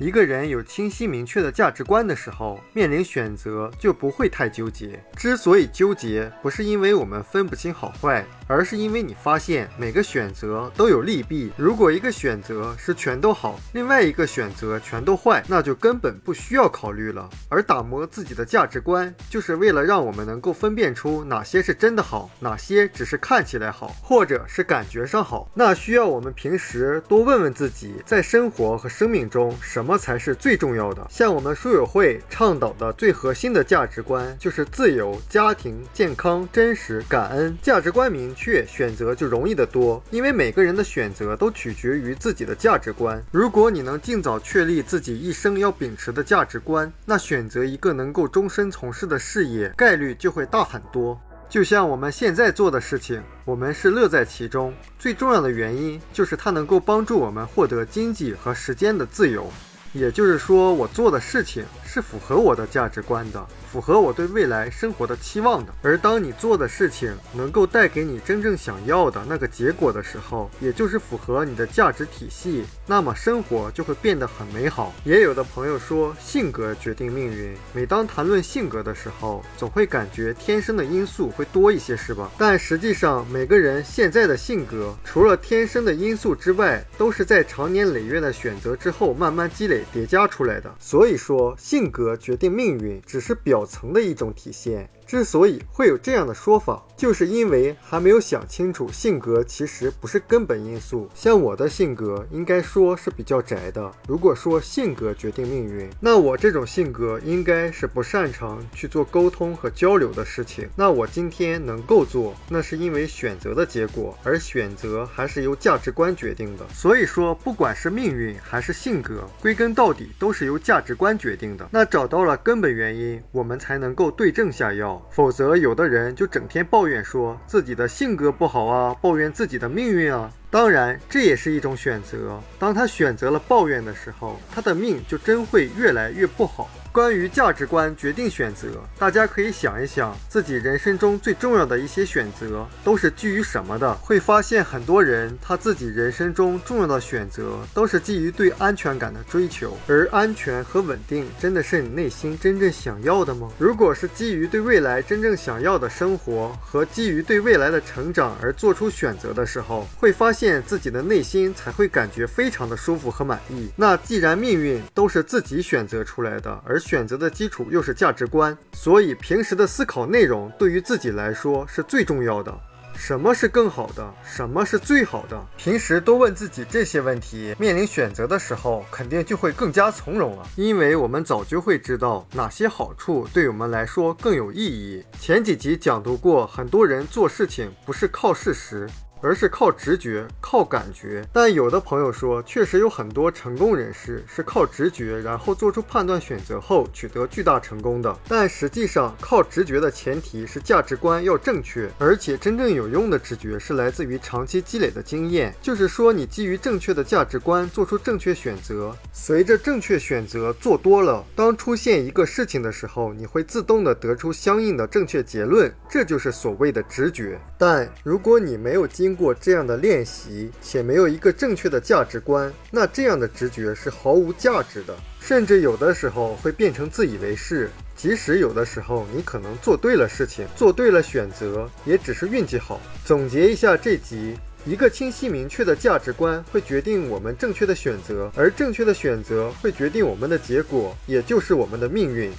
一个人有清晰明确的价值观的时候，面临选择就不会太纠结。之所以纠结，不是因为我们分不清好坏，而是因为你发现每个选择都有利弊。如果一个选择是全都好，另外一个选择全都坏，那就根本不需要考虑了。而打磨自己的价值观，就是为了让我们能够分辨出哪些是真的好，哪些只是看起来好，或者是感觉上好。那需要我们平时多问问自己，在生活和生命中什么。才是最重要的？像我们书友会倡导的最核心的价值观，就是自由、家庭、健康、真实、感恩。价值观明确，选择就容易得多。因为每个人的选择都取决于自己的价值观。如果你能尽早确立自己一生要秉持的价值观，那选择一个能够终身从事的事业概率就会大很多。就像我们现在做的事情，我们是乐在其中。最重要的原因就是它能够帮助我们获得经济和时间的自由。也就是说，我做的事情是符合我的价值观的。符合我对未来生活的期望的。而当你做的事情能够带给你真正想要的那个结果的时候，也就是符合你的价值体系，那么生活就会变得很美好。也有的朋友说，性格决定命运。每当谈论性格的时候，总会感觉天生的因素会多一些，是吧？但实际上，每个人现在的性格，除了天生的因素之外，都是在长年累月的选择之后慢慢积累叠加出来的。所以说，性格决定命运，只是表。层的一种体现。之所以会有这样的说法，就是因为还没有想清楚，性格其实不是根本因素。像我的性格，应该说是比较宅的。如果说性格决定命运，那我这种性格应该是不擅长去做沟通和交流的事情。那我今天能够做，那是因为选择的结果，而选择还是由价值观决定的。所以说，不管是命运还是性格，归根到底都是由价值观决定的。那找到了根本原因，我们才能够对症下药。否则，有的人就整天抱怨说自己的性格不好啊，抱怨自己的命运啊。当然，这也是一种选择。当他选择了抱怨的时候，他的命就真会越来越不好。关于价值观决定选择，大家可以想一想，自己人生中最重要的一些选择都是基于什么的？会发现很多人他自己人生中重要的选择都是基于对安全感的追求，而安全和稳定真的是你内心真正想要的吗？如果是基于对未来真正想要的生活和基于对未来的成长而做出选择的时候，会发现自己的内心才会感觉非常的舒服和满意。那既然命运都是自己选择出来的，而选择的基础又是价值观，所以平时的思考内容对于自己来说是最重要的。什么是更好的？什么是最好的？平时多问自己这些问题，面临选择的时候，肯定就会更加从容了。因为我们早就会知道哪些好处对我们来说更有意义。前几集讲读过，很多人做事情不是靠事实。而是靠直觉、靠感觉，但有的朋友说，确实有很多成功人士是靠直觉，然后做出判断、选择后取得巨大成功的。但实际上，靠直觉的前提是价值观要正确，而且真正有用的直觉是来自于长期积累的经验。就是说，你基于正确的价值观做出正确选择，随着正确选择做多了，当出现一个事情的时候，你会自动的得出相应的正确结论，这就是所谓的直觉。但如果你没有经经过这样的练习，且没有一个正确的价值观，那这样的直觉是毫无价值的，甚至有的时候会变成自以为是。即使有的时候你可能做对了事情，做对了选择，也只是运气好。总结一下这集，一个清晰明确的价值观会决定我们正确的选择，而正确的选择会决定我们的结果，也就是我们的命运。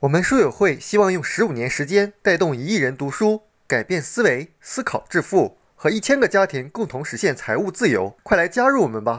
我们书友会希望用十五年时间带动一亿人读书，改变思维，思考致富。和一千个家庭共同实现财务自由，快来加入我们吧！